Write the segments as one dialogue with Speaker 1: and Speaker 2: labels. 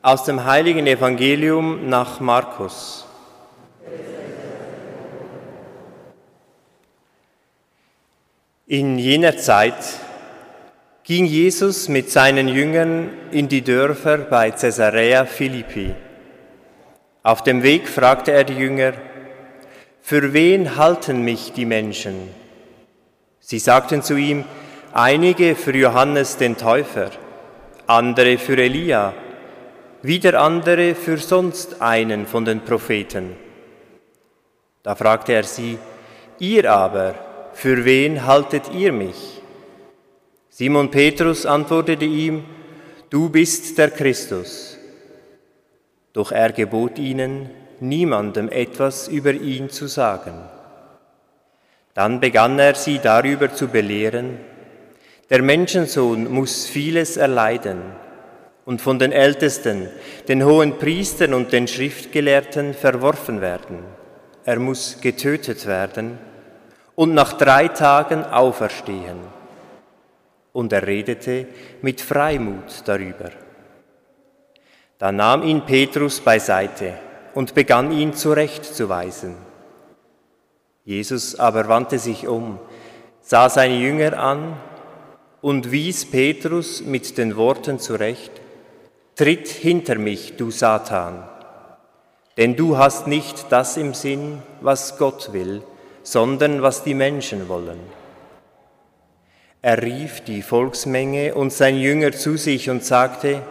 Speaker 1: Aus dem heiligen Evangelium nach Markus. In jener Zeit ging Jesus mit seinen Jüngern in die Dörfer bei Caesarea Philippi. Auf dem Weg fragte er die Jünger, für wen halten mich die Menschen? Sie sagten zu ihm, einige für Johannes den Täufer, andere für Elia, wieder andere für sonst einen von den Propheten. Da fragte er sie, ihr aber, für wen haltet ihr mich? Simon Petrus antwortete ihm, du bist der Christus. Doch er gebot ihnen, niemandem etwas über ihn zu sagen. Dann begann er sie darüber zu belehren, der Menschensohn muss vieles erleiden und von den Ältesten, den hohen Priestern und den Schriftgelehrten verworfen werden. Er muss getötet werden und nach drei Tagen auferstehen. Und er redete mit Freimut darüber. Da nahm ihn Petrus beiseite und begann ihn zurechtzuweisen. Jesus aber wandte sich um, sah seine Jünger an und wies Petrus mit den Worten zurecht, Tritt hinter mich, du Satan, denn du hast nicht das im Sinn, was Gott will, sondern was die Menschen wollen. Er rief die Volksmenge und sein Jünger zu sich und sagte,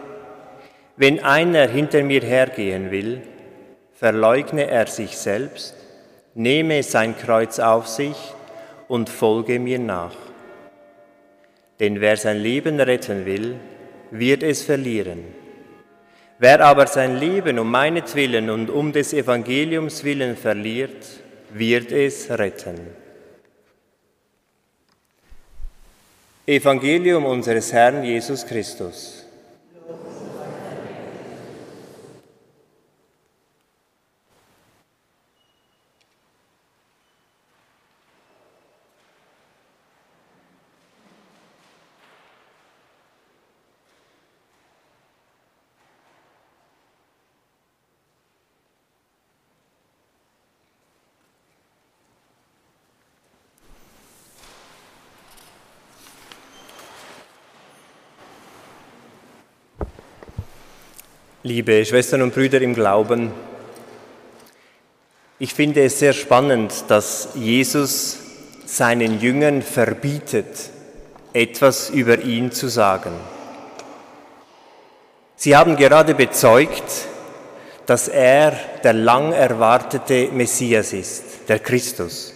Speaker 1: wenn einer hinter mir hergehen will, verleugne er sich selbst nehme sein Kreuz auf sich und folge mir nach. Denn wer sein Leben retten will, wird es verlieren. Wer aber sein Leben um meinetwillen und um des Evangeliums willen verliert, wird es retten. Evangelium unseres Herrn Jesus Christus. Liebe Schwestern und Brüder im Glauben, ich finde es sehr spannend, dass Jesus seinen Jüngern verbietet, etwas über ihn zu sagen. Sie haben gerade bezeugt, dass er der lang erwartete Messias ist, der Christus.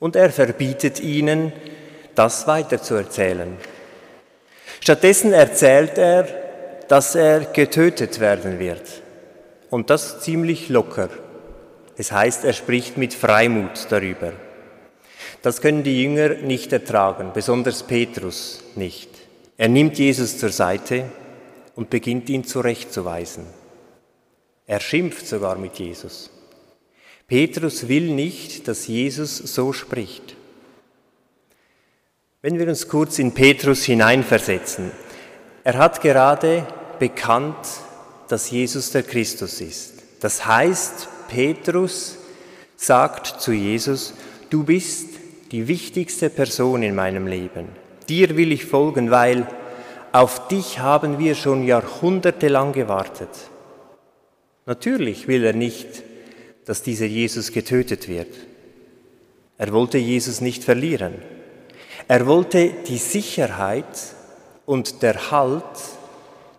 Speaker 1: Und er verbietet ihnen, das weiterzuerzählen. Stattdessen erzählt er, dass er getötet werden wird. Und das ziemlich locker. Es heißt, er spricht mit Freimut darüber. Das können die Jünger nicht ertragen, besonders Petrus nicht. Er nimmt Jesus zur Seite und beginnt ihn zurechtzuweisen. Er schimpft sogar mit Jesus. Petrus will nicht, dass Jesus so spricht. Wenn wir uns kurz in Petrus hineinversetzen, er hat gerade bekannt, dass Jesus der Christus ist. Das heißt, Petrus sagt zu Jesus, du bist die wichtigste Person in meinem Leben. Dir will ich folgen, weil auf dich haben wir schon jahrhundertelang gewartet. Natürlich will er nicht, dass dieser Jesus getötet wird. Er wollte Jesus nicht verlieren. Er wollte die Sicherheit und der Halt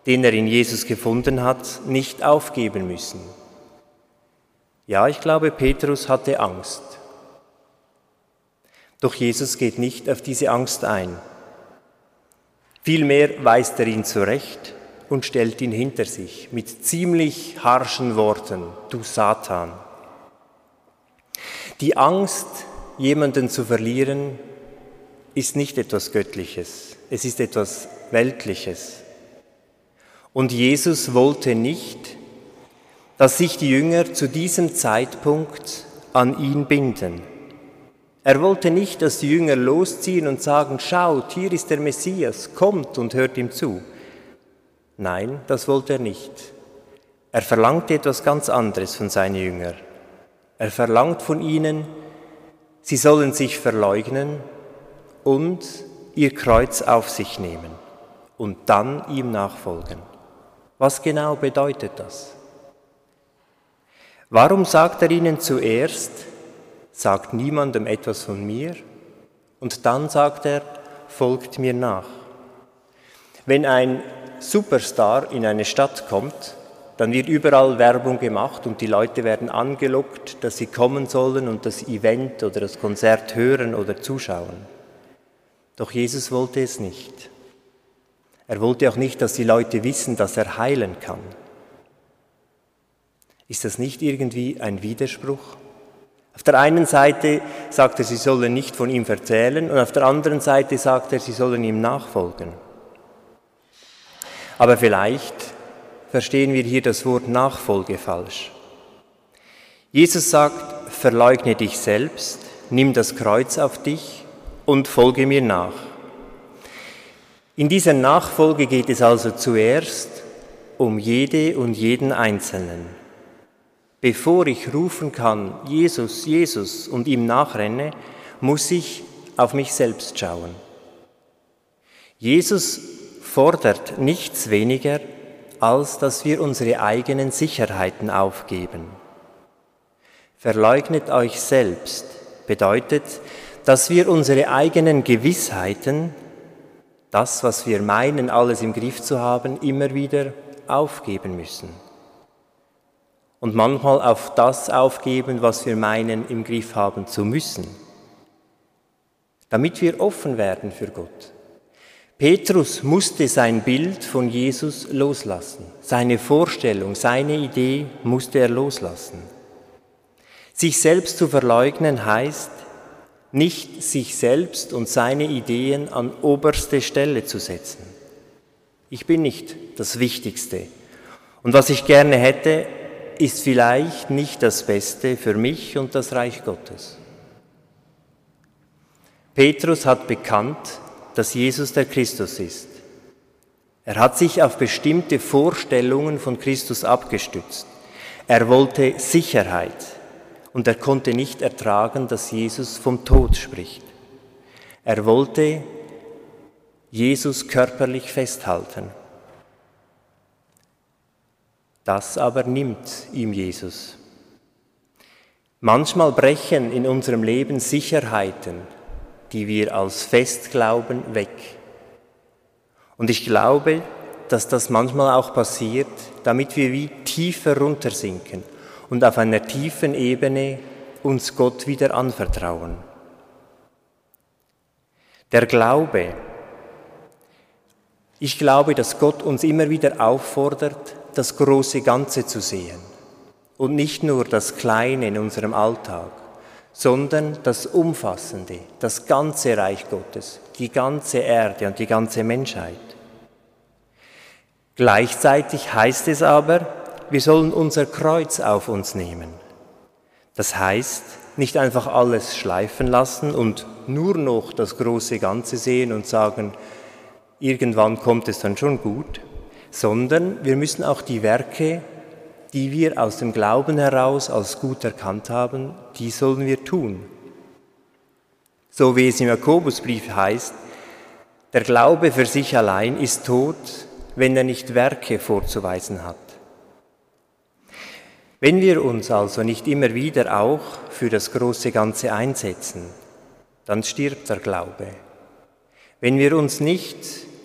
Speaker 1: den er in Jesus gefunden hat, nicht aufgeben müssen. Ja, ich glaube, Petrus hatte Angst. Doch Jesus geht nicht auf diese Angst ein. Vielmehr weist er ihn zurecht und stellt ihn hinter sich mit ziemlich harschen Worten, du Satan. Die Angst, jemanden zu verlieren, ist nicht etwas Göttliches, es ist etwas Weltliches. Und Jesus wollte nicht, dass sich die Jünger zu diesem Zeitpunkt an ihn binden. Er wollte nicht, dass die Jünger losziehen und sagen, schaut, hier ist der Messias, kommt und hört ihm zu. Nein, das wollte er nicht. Er verlangte etwas ganz anderes von seinen Jüngern. Er verlangt von ihnen, sie sollen sich verleugnen und ihr Kreuz auf sich nehmen und dann ihm nachfolgen. Was genau bedeutet das? Warum sagt er ihnen zuerst, sagt niemandem etwas von mir, und dann sagt er, folgt mir nach. Wenn ein Superstar in eine Stadt kommt, dann wird überall Werbung gemacht und die Leute werden angelockt, dass sie kommen sollen und das Event oder das Konzert hören oder zuschauen. Doch Jesus wollte es nicht. Er wollte auch nicht, dass die Leute wissen, dass er heilen kann. Ist das nicht irgendwie ein Widerspruch? Auf der einen Seite sagt er, sie sollen nicht von ihm erzählen und auf der anderen Seite sagt er, sie sollen ihm nachfolgen. Aber vielleicht verstehen wir hier das Wort Nachfolge falsch. Jesus sagt, verleugne dich selbst, nimm das Kreuz auf dich und folge mir nach. In dieser Nachfolge geht es also zuerst um jede und jeden Einzelnen. Bevor ich rufen kann, Jesus, Jesus und ihm nachrenne, muss ich auf mich selbst schauen. Jesus fordert nichts weniger, als dass wir unsere eigenen Sicherheiten aufgeben. Verleugnet euch selbst bedeutet, dass wir unsere eigenen Gewissheiten, das, was wir meinen, alles im Griff zu haben, immer wieder aufgeben müssen. Und manchmal auf das aufgeben, was wir meinen, im Griff haben zu müssen, damit wir offen werden für Gott. Petrus musste sein Bild von Jesus loslassen. Seine Vorstellung, seine Idee musste er loslassen. Sich selbst zu verleugnen heißt, nicht sich selbst und seine Ideen an oberste Stelle zu setzen. Ich bin nicht das Wichtigste. Und was ich gerne hätte, ist vielleicht nicht das Beste für mich und das Reich Gottes. Petrus hat bekannt, dass Jesus der Christus ist. Er hat sich auf bestimmte Vorstellungen von Christus abgestützt. Er wollte Sicherheit, und er konnte nicht ertragen, dass Jesus vom Tod spricht. Er wollte Jesus körperlich festhalten. Das aber nimmt ihm Jesus. Manchmal brechen in unserem Leben Sicherheiten, die wir als fest glauben, weg. Und ich glaube, dass das manchmal auch passiert, damit wir wie tiefer runtersinken und auf einer tiefen Ebene uns Gott wieder anvertrauen. Der Glaube. Ich glaube, dass Gott uns immer wieder auffordert, das große Ganze zu sehen und nicht nur das Kleine in unserem Alltag, sondern das Umfassende, das ganze Reich Gottes, die ganze Erde und die ganze Menschheit. Gleichzeitig heißt es aber, wir sollen unser Kreuz auf uns nehmen. Das heißt, nicht einfach alles schleifen lassen und nur noch das große Ganze sehen und sagen, irgendwann kommt es dann schon gut, sondern wir müssen auch die Werke, die wir aus dem Glauben heraus als gut erkannt haben, die sollen wir tun. So wie es im Jakobusbrief heißt, der Glaube für sich allein ist tot, wenn er nicht Werke vorzuweisen hat. Wenn wir uns also nicht immer wieder auch für das große Ganze einsetzen, dann stirbt der Glaube. Wenn wir uns nicht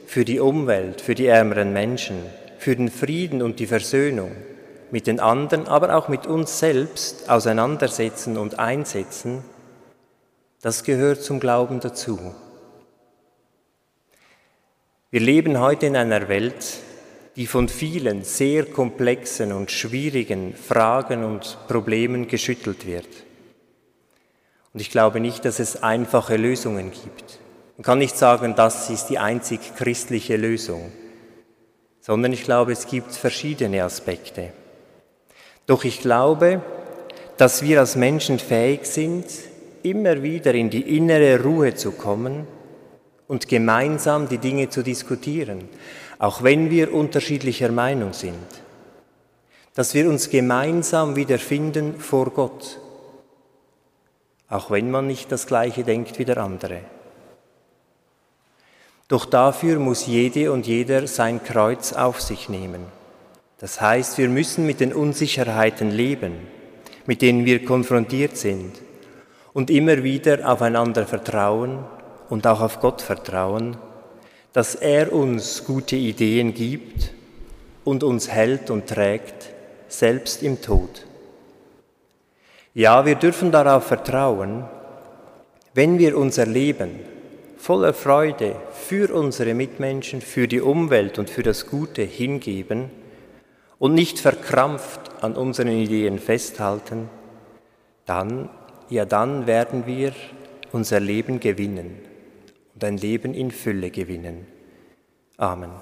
Speaker 1: für die Umwelt, für die ärmeren Menschen, für den Frieden und die Versöhnung mit den anderen, aber auch mit uns selbst auseinandersetzen und einsetzen, das gehört zum Glauben dazu. Wir leben heute in einer Welt, die von vielen sehr komplexen und schwierigen Fragen und Problemen geschüttelt wird. Und ich glaube nicht, dass es einfache Lösungen gibt. Man kann nicht sagen, das ist die einzig christliche Lösung, sondern ich glaube, es gibt verschiedene Aspekte. Doch ich glaube, dass wir als Menschen fähig sind, immer wieder in die innere Ruhe zu kommen und gemeinsam die Dinge zu diskutieren auch wenn wir unterschiedlicher Meinung sind, dass wir uns gemeinsam wiederfinden vor Gott, auch wenn man nicht das gleiche denkt wie der andere. Doch dafür muss jede und jeder sein Kreuz auf sich nehmen. Das heißt, wir müssen mit den Unsicherheiten leben, mit denen wir konfrontiert sind und immer wieder aufeinander vertrauen und auch auf Gott vertrauen, dass er uns gute Ideen gibt und uns hält und trägt, selbst im Tod. Ja, wir dürfen darauf vertrauen, wenn wir unser Leben voller Freude für unsere Mitmenschen, für die Umwelt und für das Gute hingeben und nicht verkrampft an unseren Ideen festhalten, dann, ja dann werden wir unser Leben gewinnen und ein Leben in Fülle gewinnen. Amen.